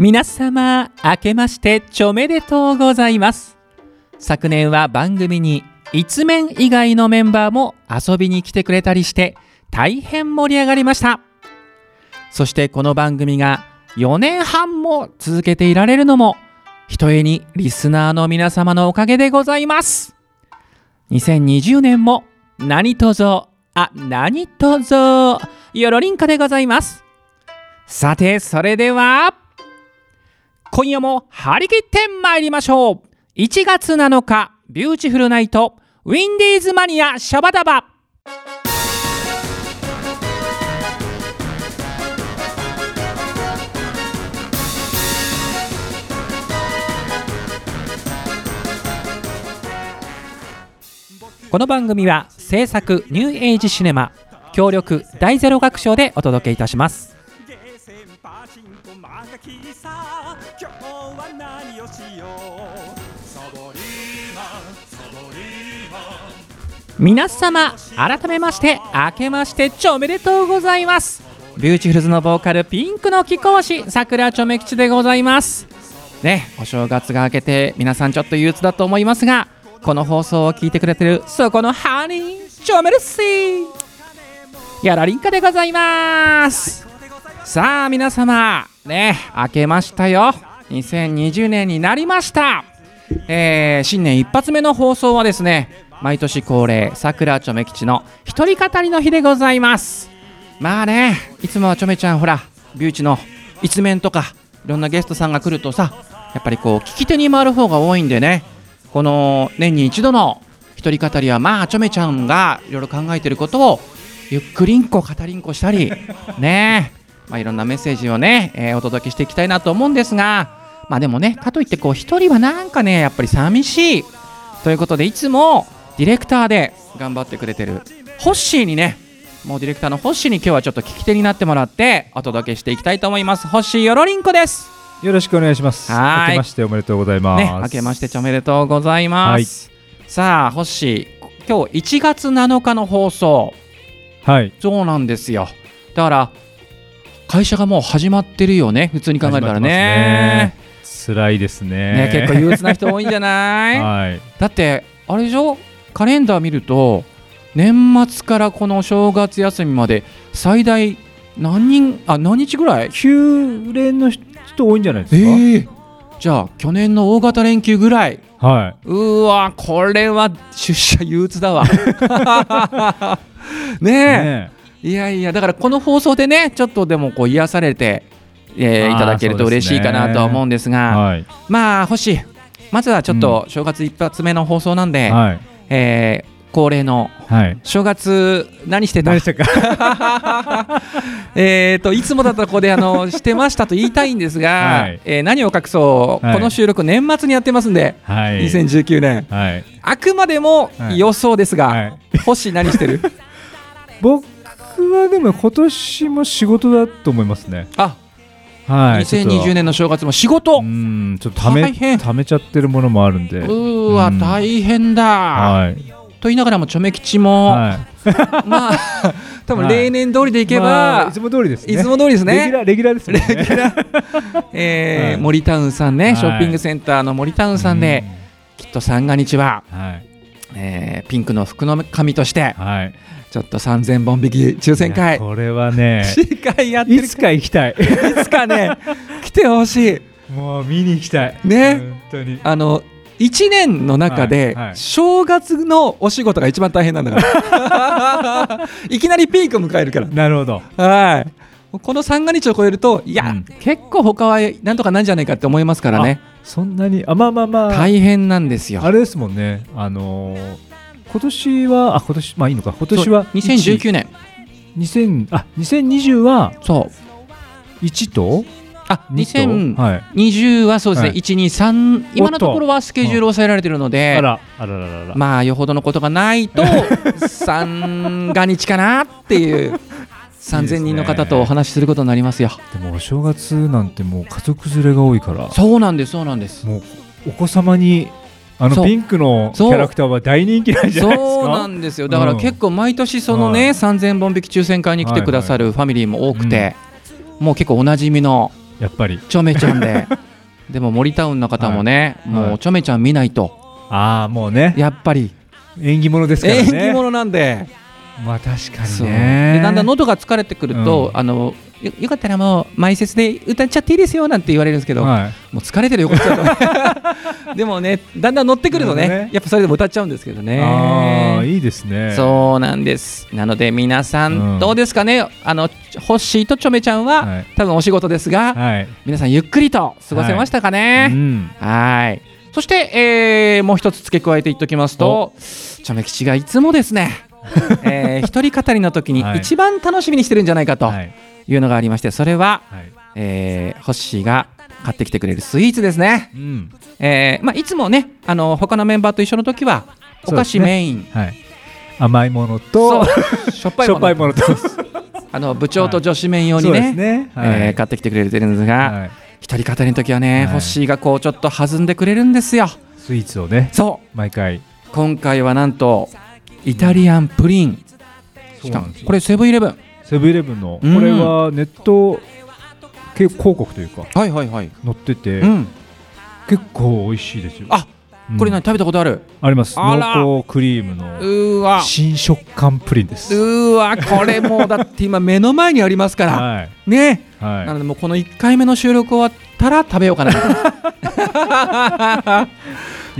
皆様明けましておめでとうございます。昨年は番組に一面以外のメンバーも遊びに来てくれたりして大変盛り上がりました。そしてこの番組が4年半も続けていられるのもひとえにリスナーの皆様のおかげでございます。2020年も何卒あ何卒よろりんかでございます。さてそれでは今夜も張り切って参りましょう。1月7日ビューティフルナイトウィンディーズマニアシャバダバ。この番組は制作ニューエイジシネマ協力大ゼロ学賞でお届けいたします。皆様改めまして明けましてちょめでとうございます。ビューティフルズのボーカルピンクの貴公子桜ちょめ吉でございます。ねお正月が明けて皆さんちょっと憂鬱だと思いますがこの放送を聞いてくれてるそこのハニーちょめるっしやらりんかでございます。さあ皆様ね明けましたよ。2020年になりました。えー新年一発目の放送はですね毎年恒例さくらちょめ吉の一人語りの日でございます。まあねいつもはちょめちゃんほらビューチの一面とかいろんなゲストさんが来るとさやっぱりこう聞き手に回る方が多いんでね。この年に一度の一人語りはまあちょめちゃんがいろいろ考えてることをゆっくりんこ語りんこしたり ね。まあいろんなメッセージをね、えーお届けしていきたいなと思うんですがまあでもねかといってこう一人はなんかねやっぱり寂しい。ということでいつもディレクターで頑張ってくれてる。ホッシーにねもうディレクターのホッシーに今日はちょっと聞き手になってもらってお届けしていきたいと思います。ホッシーよろりんこです。よろしくお願いします。は明けましておめでとうございます。ね明けましておめでとうございます、さあホッシー今日1月7日の放送。はい。そうなんですよ。だから会社がもう始まってるよね。普通に考えたらね。辛いですね。ね結構憂鬱な人多いんじゃない？はい。だってあれでしょ？カレンダー見ると年末からこの正月休みまで最大何人あ何日ぐらい？休連の人多いんじゃないですか？ええじゃあ去年の大型連休ぐらいうーわこれは出社憂鬱だわ い。ねねえいやいやだからこの放送でねちょっとでもこう癒されて、えーいただけると嬉しいかなとは思うんですがはい。まあ星まずはちょっと正月一発目の放送なんで、はい。えー恒例のはい。正月何してた？何でした？か。えーといつもだったらここであのしてましたと言いたいんですが、はいえー何を隠そう、はいこの収録年末にやってますんで、はい。2019年はい。あくまでもはい予想ですが、はい。星何してる？僕はでも今年も仕事だと思いますね。あ、はい。2020年。年の正月も仕事う、ん。ちょっとためためちゃってるものもあるんで。うーわ、うん大変だ、はい。と言いながらもちょめ吉も、はい。まあ 多分はい例年通りでいけば、まあいつも通りですね。いつも通りですねレギュラーレギュラーですね。レギュラー えーはい森タウンさんね、はいショッピングセンターの森タウンさんで、きっと三が日は、うん。はい。えーピンクの服の神としてはい。ちょっと3000本引き抽選会。これはね、いつか行きたい。いつかね来てほしい。もう見に行きたい。ね。本当に。あの1年の中で正月のお仕事が一番大変なんだから。いきなりピークを迎えるから。なるほど。はい。この三が日を超えるといや、うん。結構他はなんとかなんじゃないかって思いますからね。そんなに、あ、まあまあまあ、大変なんですよ。あれですもんね。あのー今年は、あ、今年、まあいいのか。今年はそう2019年。2000あ、2020はそう。1と？あ2と、はい。20はそうですね、はい。123今のところはスケジュールを抑えられているのであら、あらららら。まあよほどのことがないと 三が日かなっていう3000人の方とお話しすることになりますよ。でもお正月なんてもう家族連れが多いから、そうなんですそうなんです。もうお子様に、あのピンクのキャラクターは大人気なんじゃないですか？そうなんですよ。だからうん結構毎年そのね、はい。3000本引き抽選会に来てくださるファミリーも多くて、もう結構おなじみのやっぱり。ちょめちゃんで。でも森タウンの方もね、はい。はい。もうちょめちゃん見ないと。ああもうね。やっぱり。縁起物ですからね。縁起物なんで。まあ確かにね。でだんだん喉が疲れてくると、うん。あのよよかったらもう前説で歌っちゃっていいですよなんて言われるんですけど、はい。もう疲れてるよこっちだと。でもねだんだん乗ってくるとねね。やっぱそれでも歌っちゃうんですけどね。ああいいですね。そうなんです。なので皆さん、うん。どうですかね？あのホッシーとチョメちゃんは、はい。多分お仕事ですが、はい。皆さんゆっくりと過ごせましたかうね、ん。はい。そして、えーもう一つ付け加えて言っておきますとチョメ吉がいつもですね えー一人語りの時にはい。一番楽しみにしてるんじゃないかと。はいいうのがありましてそれは、はい。えーホッシーが買ってきてくれるスイーツですね、うん。えーまあ、いつもねあの他のメンバーと一緒の時はお菓子メイン。はい。甘いものと しょっぱいもの。と。あの部長と女子面用にそうでね。すねえー買ってきてくれてるんですが、はい。一人語りの時はね、はい。ホッシーがこうちょっと弾んでくれるんですよ。スイーツをね。そう。毎回。今回はなんとイタリアンプリン。そうなんですよ。これセブンイレブンセブンイレブンの。こうん。れはネットけ広告というか。はいはいはい、載ってて。うん、結構美味しいですよ。あこれ何うん食べたことある？あります。濃厚クリームうの新食感プリンです。うーわこれもうだって今目の前にありますから。はい。ね。なはのでもうこの1回目の収録終わったら食べようかな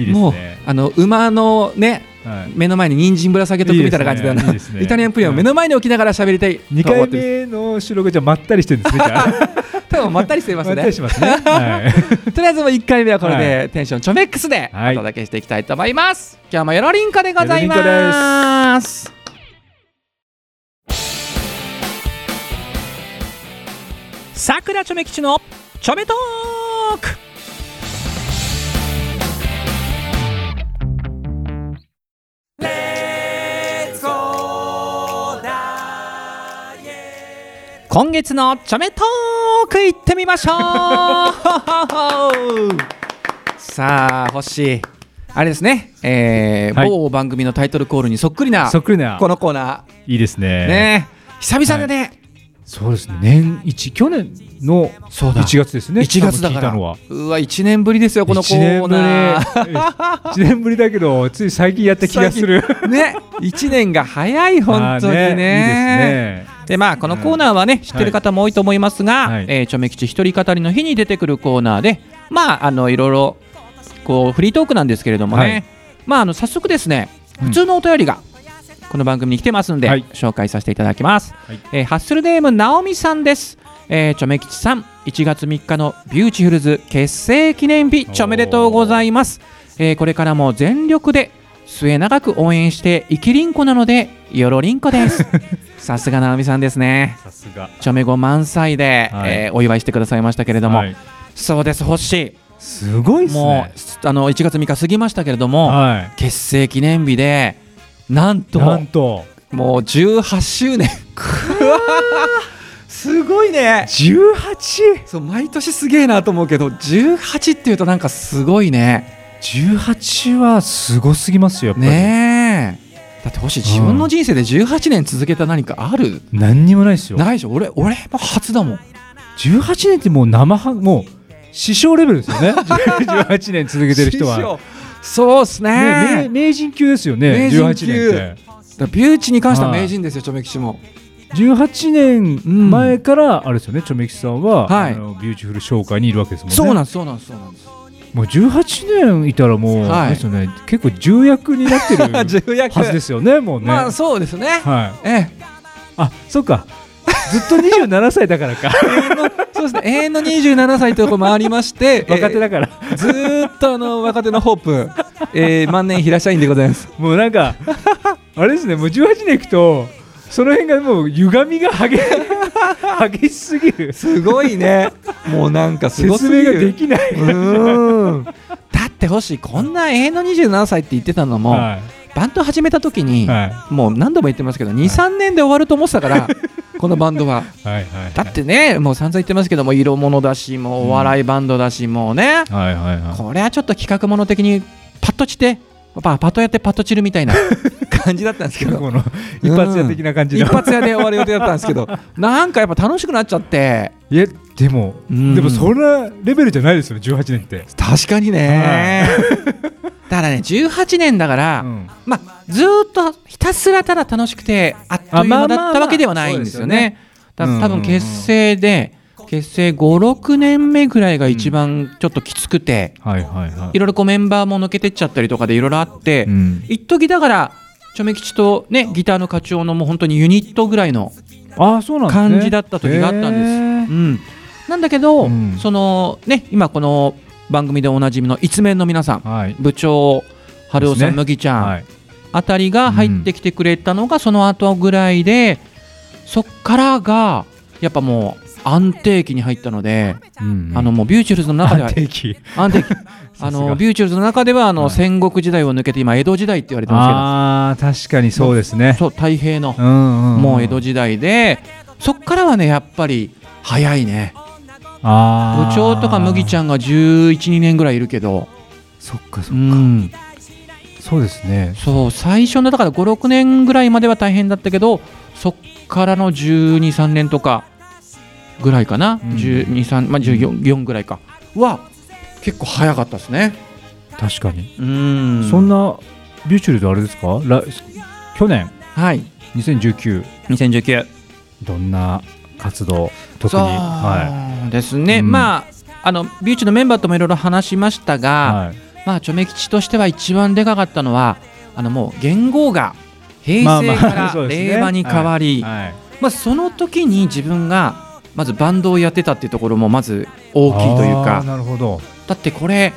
いいいですもうねあの馬のねはい。目の前に人参ぶら下げとくみたいな感じだよないいですね。イタリアンプリンを目の前に置きながら喋りたい。2回目の収録じゃまったりしてるんですね。多分まったりしてまますね。ますねはい。とりあえずもう1回目はこれはでテンションちょめックスではい。お届けしていきたいと思います、今日もよろりんこでございます。さくらちょめ吉のちょめトーク今月のちょめトークいってみましょう。さあ星。あれですね、えーはい。某番組のタイトルコールにそっくりなそっくりな。このコーナいいですーね。ね。久々でね、そうですね。年一去年のそうだ。1月ですね。1月だから。うわ1年ぶりですよこのコーナー。1年ぶりだけどつい最近やった気がする。ね1年が早い本当にね。あーいいですね。でまあこのコーナーはね、知ってる方も多いと思いますが、はい。えーちょめ吉一人語りの日に出てくるコーナーでまああのいろいろこうフリートークなんですけれどもね、はい。まああの早速ですねうん。普通のお便りがこの番組に来てますんで、はい。紹介させていただきます、はい。えーハッスルネームなおみさんですえー、ちょめ吉さん1月3日のビューティフルズ結成記念日ちょめでとうございます、えーこれからも全力で末永く応援して生きりんこなのでよろりんこです。さすがなおみさんですね。さすが。ちょめご満載で、はい。えーお祝いしてくださいましたけれども、はい。そうです星。すごいっすもねうあの1月3日過ぎましたけれども、は結成記念日でなんいとなんと。もう18周年すごいね。18?18 そう毎年すげえなと思うけど18っていうとなんかすごいね。はすごすぎますよやっぱり。ねえ。だって星自分の人生で18年続けた何かある、何にもないですよ。ないでしょ？俺俺も初だもん。18年ってもう生はもう師匠レベルですよね。18年続けてる人は。師匠。そうっすね。ね名名人級ですよね名人級。18年って。だビューチに関しては名人ですよ、ちょめ吉も。18年前からあれですよね、ちょめ吉さんは、はいあのビューティフル紹介にいるわけですもんね。そうなんです、そうなんです、そうなんです。もう18年いたらもう、はいですよね、結構重役になってる はずですよね、もうね。まあそうですね。はい。ええ、あ、そっか。ずっと27歳だからか。そうですね。永遠の27歳というところもありまして、若手だから。えーずーっとあの若手のホープ、えー、万年平社員でございます。もうなんか、あれですね、もう18年いくと、その辺がもう歪みが激 激しすぎる。すごいね。もうなんかすごす説明がでぎる。きないうーん。だって星こんな永遠の27歳って言ってたのも、はバンド始めた時に、い。はい。もう何度も言ってますけど、2、3年で終わると思ってたから、このバンドは。はい。はい。だってね、もう散々言ってますけども、色物だし、もうお笑いバンドだし、もうね、はいはいはい。これはちょっと企画もの的にパッとして、パパッとやってパッと散るみたいな 感じだったんですけど、この一発屋的な感じの。一発屋で終わる予定だったんですけど、なんかやっぱ楽しくなっちゃって、いやでも、うん。でもそんなレベルじゃないですよね18年って、確かにね。だからね18年だから、うん。まあずーっとひたすらただ楽しくてあっという間だったわけではないんですよね。だそうですよね。多分結成で結成56年目ぐらいが一番ちょっときつくて、はいはいはい。いろいろこうメンバーも抜けてっちゃったりとかでいろいろあって、うん。一時だからチョメ吉とねギターの課長のもう本当にユニットぐらいのああそうなんですね。感じだった時があったんです。うん、なんだけど、うん。そのね今この番組でおなじみの一面の皆さんはい。部長春尾さん、ね。麦ちゃん、はい。あたりが入ってきてくれたのがその後ぐらいで、そっからがやっぱもう安定期に入ったので、うんあのもうビューティフルズの中では安定期。安定期。あのビューティフルズの中ではあの、はい。戦国時代を抜けて今江戸時代って言われてまああ確かにそうですね。すけどそう太平のう、んうんん。もう江戸時代でそっからはねやっぱり早いね。あ部長とか麦ちゃんが1112年ぐらいいるけど。そっかそっか、うん。そうですね。そう最初のだから56年ぐらいまでは大変だったけどそっからの123年とかぐらいかな、うん。123まあ14 4ぐらいか。は結構早かったですね。確かに、うん。そんなビューチュルズあれですか？ら去年？はい。2019 2019どんな活動？特に。はですね、うん。まああのビューチのメンバーともいろいろ話しましたい、が、はい、まあチョメ吉としては一番でかかったのはあのもう元号が平成から 令和に変わり、はい。まあ、その時に自分がまずバンドをやってたっていうところもまず大きいというか。なるほど。だってこれ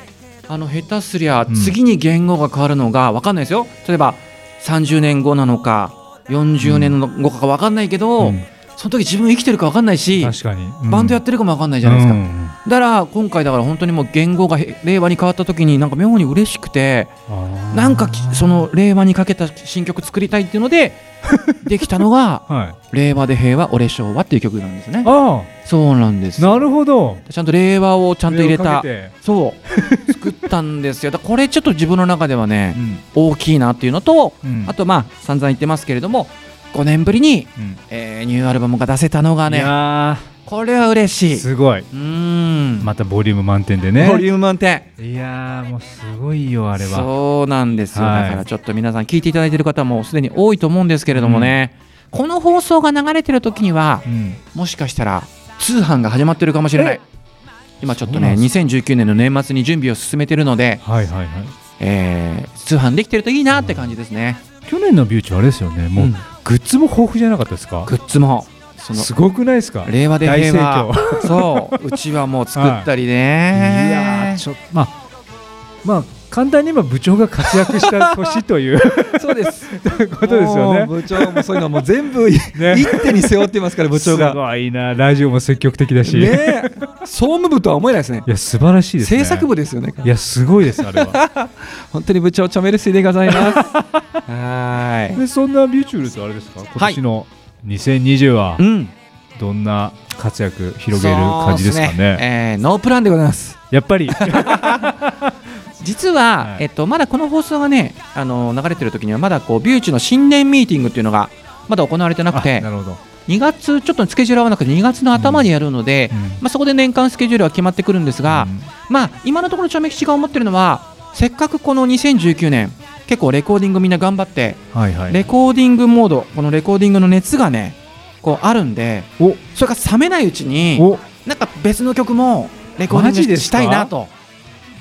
あの下手すりゃうん次に言語が変わるのが分かんないですよ。例えば30年後なのか40年後か分かんないけど、うん。その時自分生きてるか分かんないし確かに、バンドやっってるかも分かんないじゃないですか、うんだから今回だから本当にもう言語がへ令和に変わった時になんか妙に嬉しくてなんかきその令和にかけた新曲作りたいっていうので できたのがはい「令和で平和俺昭和」っていう曲なんですね。あそうなんです。あなるほど。ちゃんと令和をちゃんと入れたそう。作ったんですよ。だこれちょっと自分の中ではねうん。大きいなっていうのとうん。あとまあ散々言ってますけれども5年ぶりに、うん。えーニューアルバムが出せたのがいねやこれは嬉しーい。すごい。うーん。またボリューム満点でね。ボリューム満点。いやーもうすごいよあれは。そうなんですよ、はい。だからちょっと皆さん聞いていただいている方もすでに多いと思うんですけれどもね、この放送が流れてる時にはうん。もしかしたら通販が始まってるかもしれない。今ちょっとねそうなんです2019年の年末に準備を進めてるので、はいはいはい。えー通販できてるといいなって感じですね、去年のビューチはあれですよね。もう、うん。グッズも豊富じゃなかったですか？グッズもそのすごくないですか？令和で平和。大盛そう。うちはもう作ったりいね、やーちょまあまあ簡単に言えば部長が活躍した年という。そうです。ことですよね。部長もそういうのも全部一ね。手に背負ってますから部長すがごいな。ラジオも積極的だし、ね。え総務部とは思えないですね。いや素晴らしいですね。制作部ですよね。いやすごいですあれは。本当に部長チョメルスイでございます。はーい。でそんなビューチュールズあれですか？今年の2020はうん。どんな活躍広げる感じですかね？そうっえーノープランでございます。やっぱり。実は、はい。えっと、まだこの放送がねあの流れてる時にはまだこうビューチの新年ミーティングっていうのがまだ行われてなくあてなるほど、2月ちょっとスケジュール合わなくて2月の頭にやるので、うん。まあ、そこで年間スケジュールは決まってくるんですが、うん。まあ、今のところチョメ吉が思ってるのはせっかくこの2019年結構レコーディングみんな頑張ってはいはい。レコーディングモードこのレコーディングの熱がねこうあるんでお。それが冷めないうちにお。なんか別の曲もレコーディングしたいなと。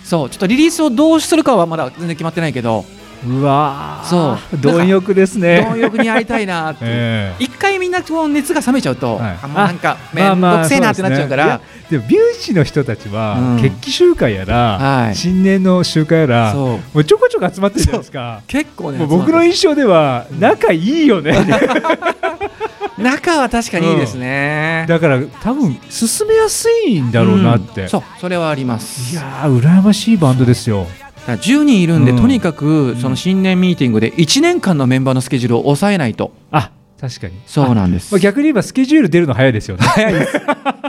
そうちょっとリリースをどうするかはまだ全然決まってないけどうわー。そう。貪欲ですね。貪欲にやりたいなって 一回みんなこう熱が冷めちゃうと、はい。あもうなんかめまあまあんどくせえなってなっちゃうから、でもビューチの人たちは、うん。決起集会やら、はい。新年の集会やらもそう。うちょこちょこ集まってるじゃないですか。結構ね僕の印象では仲いいよね、中は確かにいいですね、だから多分進めやすいんだろうなって、うん。そうそれはあります。いやー羨ましいバンドですよだから10人いるんで、うん。とにかくその新年ミーティングで1年間のメンバーのスケジュールを抑えないと。あ確かに。そうなんです。まあ、逆に言えばスケジュール出るの早いですよね。早いです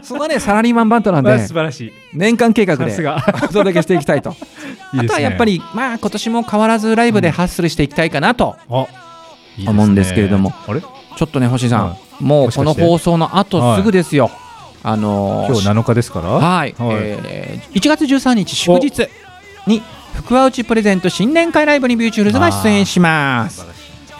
そこはねサラリーマンバンドなんまあで素晴らしい。年間計画でさすが。お届けしていきたいと。いいね。あとはやっぱりまあ今年も変わらずライブでハッスルしていきたいかなと、あいい思うんですけれども。あれ？ちょっとね星さん、はもうこの放送の後すぐですよ、あのー今日7日ですから？はい、はい。えー1月13日祝日に福は内プレゼンツ新年会ライブにビューチフルズが出演します、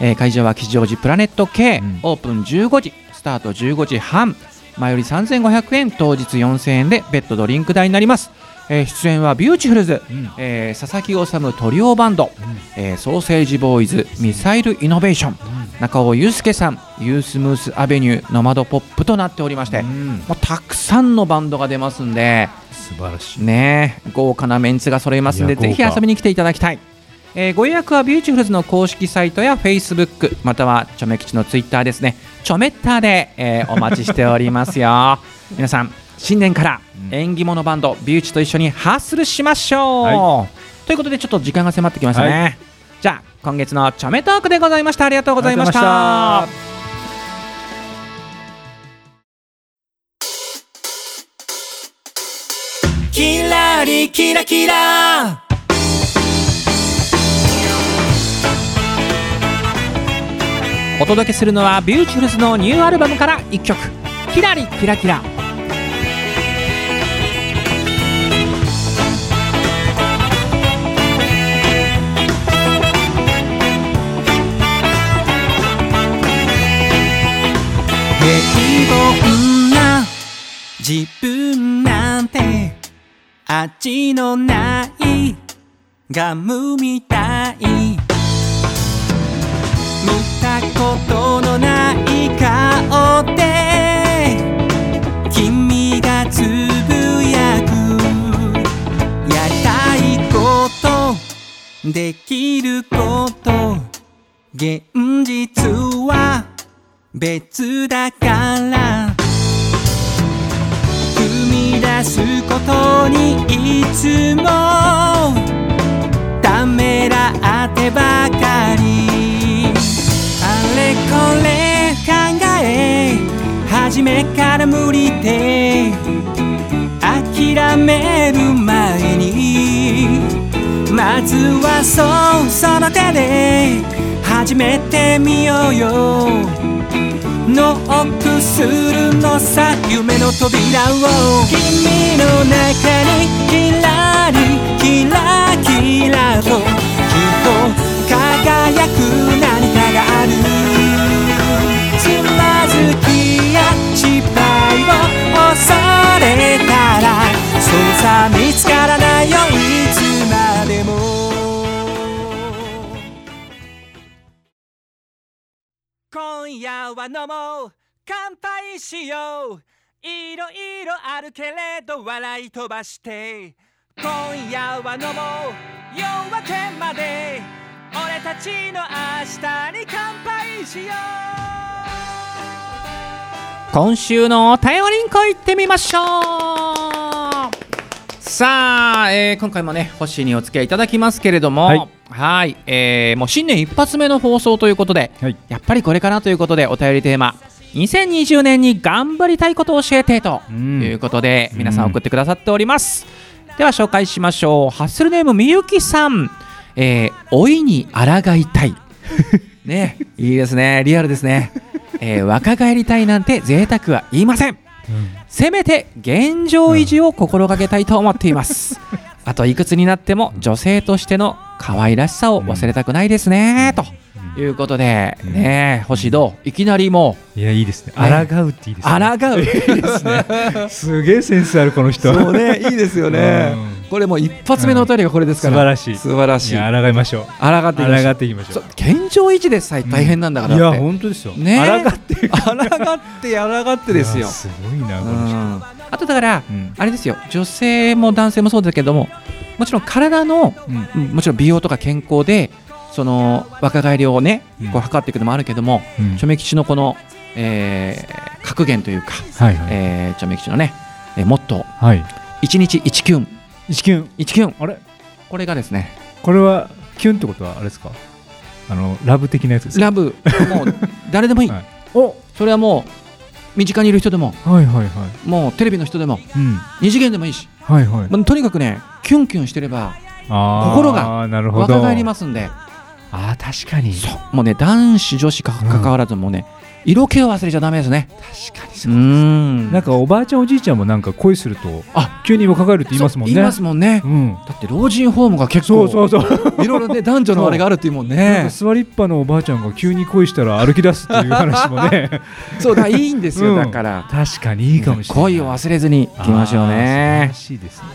えー会場は吉祥寺プラネット K、うん。オープン15時スタート15時半。前売り3500円当日4000円で別途ドリンク代になります、えー出演はビューティフルズ、うん。えー佐々木修トリオバンド、えーソーセージボーイズミサイルイノベーション、中尾祐介さんユースムースアベニューノマドポップとなっておりまして、うん。もうたくさんのバンドが出ますんで素晴らしい。ねえ豪華なメンツが揃いますんでぜひ遊びに来ていただきたい、えーご予約はビューティフルズの公式サイトやフェイスブックまたはチョメ吉のツイッターですね。チョメッターで、えーお待ちしておりますよ。皆さん新年からうん。縁起物バンドビューチと一緒にハッスルしましょう、はということでちょっと時間が迫ってきましたね、はじゃあ今月のチョメトークでございました。ありがとうございましたキラリキラキラ。お届けするのはビューティフルズのニューアルバムから1曲「キラリキラキラ」平凡な自分なんて味のないガムみたい。見たことのない顔で。君がつぶやく。やりたいこと。できること。現実は別だから。すことにいつもためらってばかり。あれこれ考え初めから無理で。諦める前に。まずはそうその手で始めてみようよ。ノックするのさ夢の扉を君の中にキラリキラ今夜は飲もう乾杯しよう。いろいろあるけれど笑い飛ばして今夜は飲もう夜明けまで。俺たちの明日に乾杯しよ今週のお便りんこ行ってみましょう。さあ、えー今回もね星にお付き合いいただきますけれども。はいはいえーもう新年一発目の放送ということではい。やっぱりこれかなということでお便りテーマ2020年に頑張りたいことを教えてとうん。いうことで、皆さん送ってくださっております、では紹介しましょう。ハッスルネームみゆきさん。えー、老いに抗いたい。ねいいですね。リアルですね、えー若返りたいなんて贅沢は言いませんせめて現状維持を心がけたいと思っています、あといくつになっても女性としての可愛らしさを忘れたくないですね、ということで、うん。ね星どう？いきなりもいやいいですね。ね。抗うっていいですうね。抗う すげえセンスあるこの人。そうねいいですよね。うんこれもう一発目のお便りがこれですから、素晴らしい。素晴らしい。いや抗いましょう。抗っていきましょう。抗っていきましょそう現状維持でさえ大変なんだからいやだって、本当ですよ。ね抗って抗って抗ってですよいやすごいなこう。の人んあとだから、う。んあれですよ女性も男性もそう。だけどももちろん体の、う。んう。んもちろん美容とか健康でその若返りをねう。んこう。測っていくのもあるけども、う。んチョメ吉のこの、えー格言という。か、はいはいえーチョメ吉のね、えーモットーはい1日1キュン一キュン。1キュン。あれ？これがですね。これはキュンってことはあれですか？あのラブ的なやつですか？ラブ。もう誰でもいい、はい。おそれはもう身近にいる人でも。はいはいはい。もうテレビの人でも。うん。二次元でもいいし、はいはい。まあとにかくねキュンキュンしてれば心が若返りますんで。あー確かに。そう。もうね男子女子かかかわらずもうね、色気を忘れちゃダメですね。確かにうーん。なんかおばあちゃんおじいちゃんもなんか恋するとあ。急に若返るって言いますもんね。言いますもんね。うん。だって老人ホームが結構そうそうそう。いろいろね男女のあれがあるっていうもんね。か座りっぱのおばあちゃんが急に恋したら歩き出すっていう話もね。そうだいいんですよ、うん。だから。確かにいいかもしれない。恋を忘れずにいきましょうね。あー素晴らしいですね。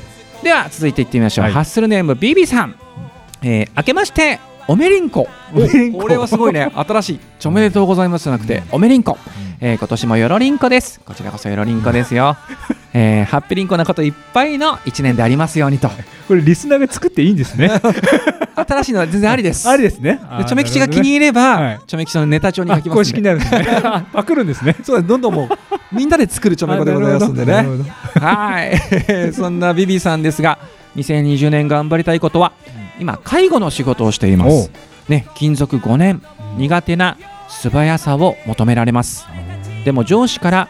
では続いていってみましょう、はい。ハッスルネームビビさん、えー、明けましておめりんこ。こ。これはすごいね。新しい。ちょおめでとうございますじゃなくて、おめりんこ、えー今年もよろりんこです。こちらこそよろりんこですよ、えー、ハッピーリンコなこといっぱいの一年でありますようにと。これリスナーが作っていいんですね。新しいのは全然ありです。ありですね。でチョメ吉が気に入れば、はい。チョメ吉のネタ帳に書きます公式になるんですね。パクるんですね。そうだどんどんもうみんなで作るチョメコでございますんでね。はい。そんなビビさんですが2020年頑張りたいことは今介護の仕事をしています。ね勤続5年苦手な素早さを求められます。でも上司から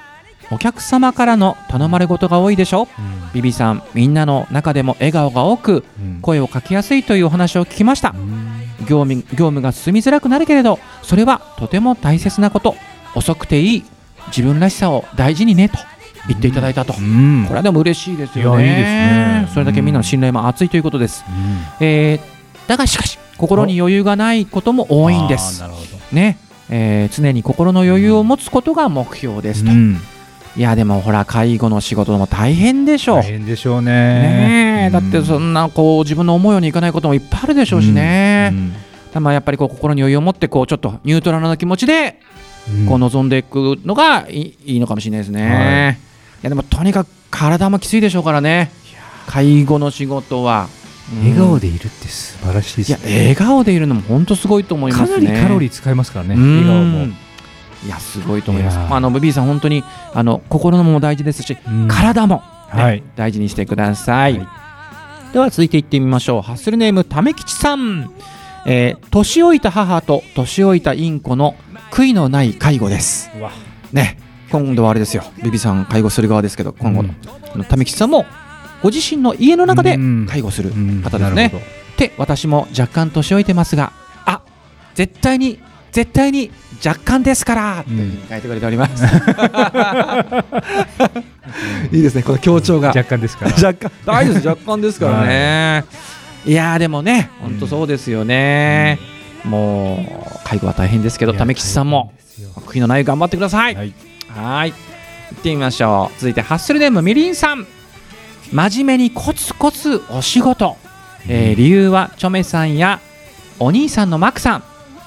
お客様からの頼まれ事が多いでしょ？ビビさんみんなの中でも笑顔が多くうん。声をかけやすいというお話を聞きました。業務業務が進みづらくなるけれどそれはとても大切なこと。遅くていい自分らしさを大事にねと言っていただいたと、うん。これはでも嬉しいですよね。ね。それだけみんなの信頼も厚いということです、えーだがしかし心に余裕がないことも多いんです。ね、えー常に心の余裕を持つことが目標ですと、うん。いやでもほら介護の仕事も大変でしょう。大変でしょうね。ねえ。だってそうんなこう自分の思うようにいかないこともいっぱいあるでしょうしね、うん。たまあやっぱりこう心に余裕を持ってこうちょっとニュートラルな気持ちでうん。こう望んでいくのがいいいいのかもしれないですね、はいい、やでもとにかく体もきついでしょうからね。介護の仕事は、笑顔ででいるって素晴らしいですいやね笑顔でいるのも本当すごいと思いますね。かなりカロリー使いますからねうん。笑顔も。いやすごいと思います。まあ、あのブビーさん本当にあの心のも大事ですし、うん。体も、ねはい。大事にしてください、はい。では続いていってみましょう。ハッスルネームためきちさん、えー年老いた母と年老いたインコの悔いのない介護です。ね今度はあれですよ。ビビさん介護する側ですけど今後の,、うん。あのためきちさんもご自身の家の中でうん。介護するうん。方ですね、なるほど。で私も若干年老いてますがあ絶対に絶対に若干ですからって書いてくれております、いいですね。この強調が。若干ですから。若干。大丈夫です。若干ですからね、い、やーでもね本当そうですよね、もう介護は大変ですけど為吉さんも悔いのない頑張ってください。はいはーい。行ってみましょう。続いてハッスルネームみりんさん。真面目にコツコツお仕事、えー理由はチョメさんやお兄さんのマクさん。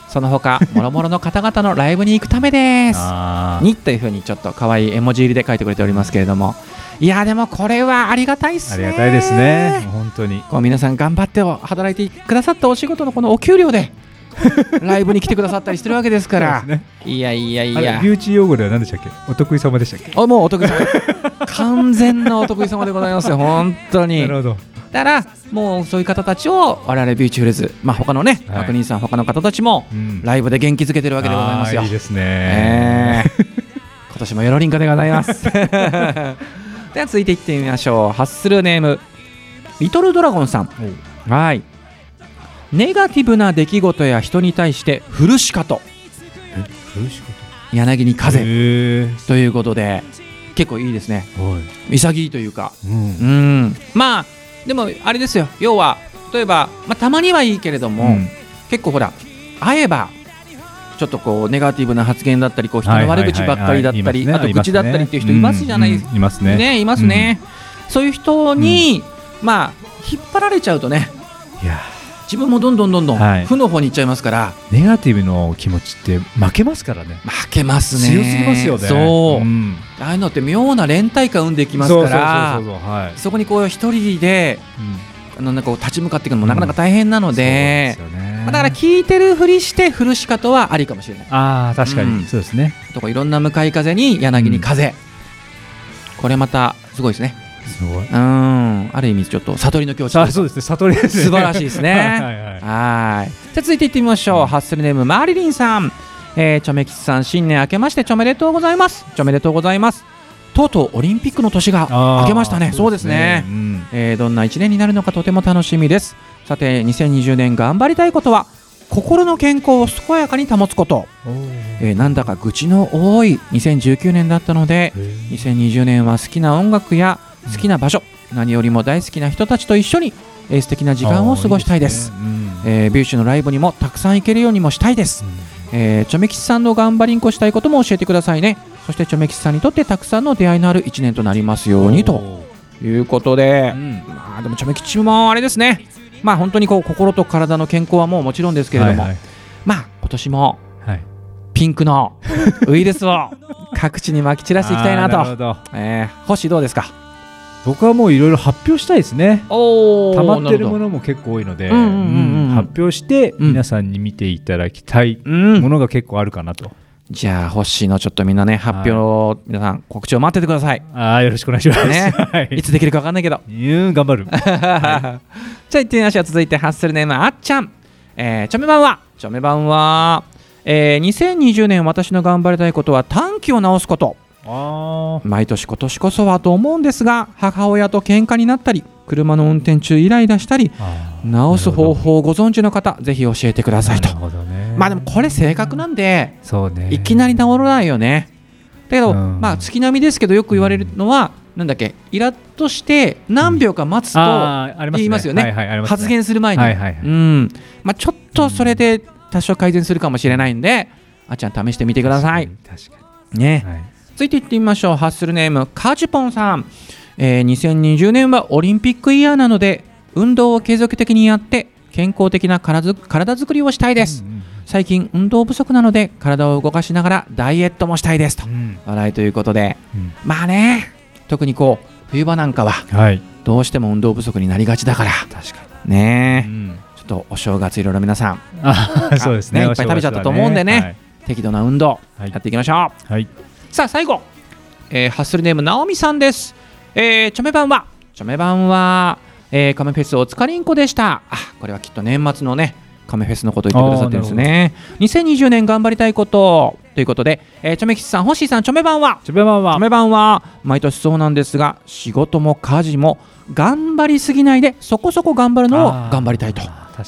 その他もろもろの方々のライブに行くためです。にというふうにちょっと可愛い絵文字入りで書いてくれておりますけれども。いやでもこれはありがたいですね。ありがたいですね。本当に。こう皆さん頑張って働いてくださったお仕事のこのお給料で ライブに来てくださったりしてるわけですから。ね。いやいやいや。ビューチ用語では何でしたっけ？お得意様でしたっけ？あもうお得意様。完全なお得意様でございますよ。本当に。なるほど。だからもうそういう方たちを我々ビューチフルズまあ他のねはい。確認さん他の方たちもうん。ライブで元気づけてるわけでございますよ。いいですね。え。ー 今年もよろりんこでございます。では続いていってみましょう。ハッスルネームリトルドラゴンさん。はいネガティブな出来事や人に対して振るしかと柳に風。ということで結構いいですね。はい。潔いというか。うん。うん。まあでもあれですよ。要は例えば、まあ、たまにはいいけれども、うん。結構ほら会えばちょっとこうネガティブな発言だったりこう人の悪口ばっかりだったりあと愚痴だったりっていう人いますじゃないいますね。ねいますね、そういう人に、まあ引っ張られちゃうとね。いや自分もどんどんどんどんはい。負の方に行っちゃいますから、ネガティブの気持ちって負けますからね。負けますね。強すぎますよね。そう、ん。ああいうのって妙な連帯感生んでいきますから。そこにこう一人であのなんか立ち向かっていくのもなかなか大変なので、そうですよね。まあだから聞いてるふりして振るし方はありかもしれない。ああ確かうん。にそうですね。とかいろんな向かい風に柳に風、これまたすごいですねすごい。うん。ある意味ちょっと悟りの境地あそうですね。悟りですね。素晴らしいですね。はいじゃあ続いていってみましょう、ハッスルネームマリリンさん、えー、チョメキツさん新年明けましてちょめでとうございます。ちょめでとうございます。とうとうオリンピックの年が明けましたね。そうですね。うん。えーどんな1年になるのかとても楽しみです。さて2020年頑張りたいことは心の健康を健やかに保つこと、えーなんだか愚痴の多い2019年だったので2020年は好きな音楽や好きな場所、何よりも大好きな人たちと一緒に、えー素敵な時間を過ごしたいです。いいね。えービューシュのライブにもたくさん行けるようにもしたいです、えーチョメ吉さんの頑張りんこしたいことも教えてくださいね。そしてチョメ吉さんにとってたくさんの出会いのある1年となりますようにということで、うん。まあでもチョメ吉もあれですね。まあ本当にこう心と体の健康はもうもちろんですけれども、はいまあ今年もはい。ピンクのウイルスを各地にまき散らしていきたいなと。あーるほど。えー、星どうですか？僕はもういろいろ発表したいですね。お溜まってるもののも結構多いので、うんうんうんうん。うん発表してうん。皆さんに見ていただきたいうん。ものが結構あるかなと、じゃあ星のちょっとみんなね発表を、皆さん告知を待っててください。ああよろしくお願いします、ね。はい。いつできるか分かんないけど。うん頑張る。じゃあ行ってみましょう続いてハッスルネームあっちゃん、えー、チョメ版は？チョメ版は、えー、2020年私の頑張りたいことは短期を直すこと。あ毎年今年こそはと思うんですが母親と喧嘩になったり車の運転中イライラしたりあ直す方法をご存知の方ぜひ教えてくださいと。ね。まあでもこれ性格なんでね。いきなり治らないよね。だけど、うん。まあ月並みですけどよく言われるのは、なんだっけイラッとして何秒か待つと、言いますよね,、発言する前に、はいはいはい。うん。まあ、ちょっとそれで多少改善するかもしれないんで、あっちゃん試してみてください。確かねに、はい続いていってみましょう。ハッスルネームカジュポンさん、えー2020年はオリンピックイヤーなので運動を継続的にやって健康的な体づ体作りをしたいです、うん最近運動不足なので体を動かしながらダイエットもしたいです。と。うん。笑いということで。うん。まあね特にこう冬場なんかははい。どうしても運動不足になりがちだから。確かねえ。に、ちょっとお正月いろいろ皆さん。そうですね。ねいっぱい食べちゃったと思うんでね。適度な運動はい。やっていきましょう、はい、はいさあ最後、えーハッスルネームなおみさんです、えー、チョメ版は。チョメ版は、えー、カメフェスおつかりんこでした。あこれはきっと年末のねカメフェスのことを言ってくださってるんですね。2020年頑張りたいこと。ということで、えー、チョメ吉さん星さんチョメ版は？チョメマンは。チョメ版は毎年そうなんですが仕事も家事も頑張りすぎないでそこそこ頑張るのを頑張りたいと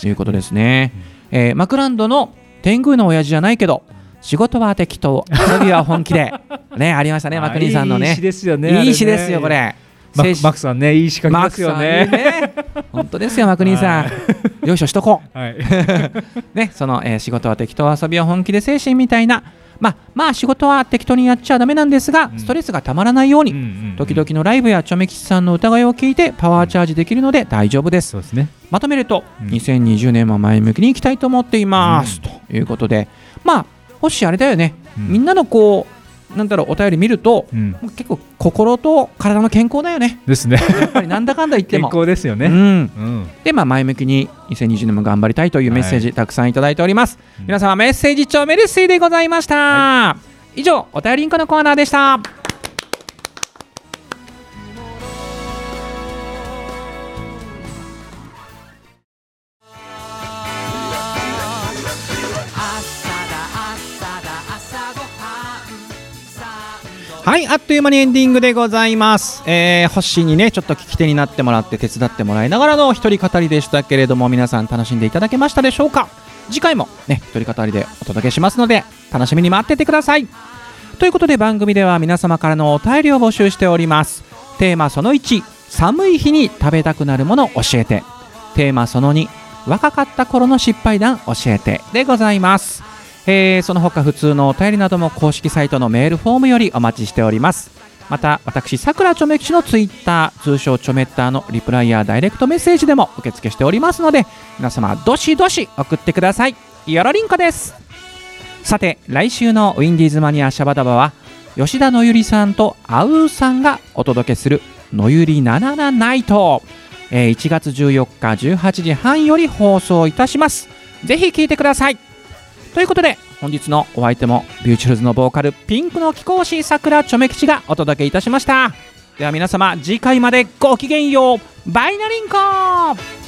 いうことですね、えーマクランドの天狗の親父じゃないけど仕事は適当。遊びは本気で。ねありましたねマクリンさんのね。いい詩ですよねいい詩ですよこれ。マ精神マクさんねいい詩書きますよね。ね。本当ですよマクリンさん。よいしょしとこはい、う ねその、えー仕事は適当遊びは本気で精神みたいな。まあまあ仕事は適当にやっちゃダメなんですが、うん。ストレスがたまらないように、時々のライブやチョメ吉さんの歌声を聞いてパワーチャージできるので大丈夫です。そうですね。まとめると、うん。2020年も前向きにいきたいと思っています、ということで。まあ星あれだよね、うん。みんなのこうなんだろうお便り見るとうん。結構心と体の健康だよね。ですね。やっぱりなんだかんだ言って健も康ですよね、うん、うん。でまあ前向きに2020年も頑張りたいというメッセージたくさんいただいております、うん。皆様メッセージ帳メルシーでございました、以上お便りんこのコーナーでしたはい、あっという間にエンディングでございます。えー、ホッシーにね、ちょっと聞き手になってもらって手伝ってもらいながらの一人語りでしたけれども、皆さん楽しんでいただけましたでしょうか？次回もね、一人語りでお届けしますので、楽しみに待っててください。ということで番組では皆様からのお便りを募集しております。テーマその1、寒い日に食べたくなるもの教えて。テーマその2、若かった頃の失敗談教えてでございます。えーその他普通のお便りなども公式サイトのメールフォームよりお待ちしております。また私さくらちょめきちのツイッター通称ちょめッターのリプライやダイレクトメッセージでも受付しておりますので皆様どしどし送ってください。よろりんこです。さて来週のウィンディーズマニアシャバダバは吉田のゆりさんとあうさんがお届けするのゆりなななナイト、えー1月14日18時半より放送いたします。ぜひ聞いてください。ということで本日のお相手もビューチュルズのボーカルピンクの貴公子さくらちょめ吉がお届けいたしました。では皆様次回までごきげんよう。バイナリンコ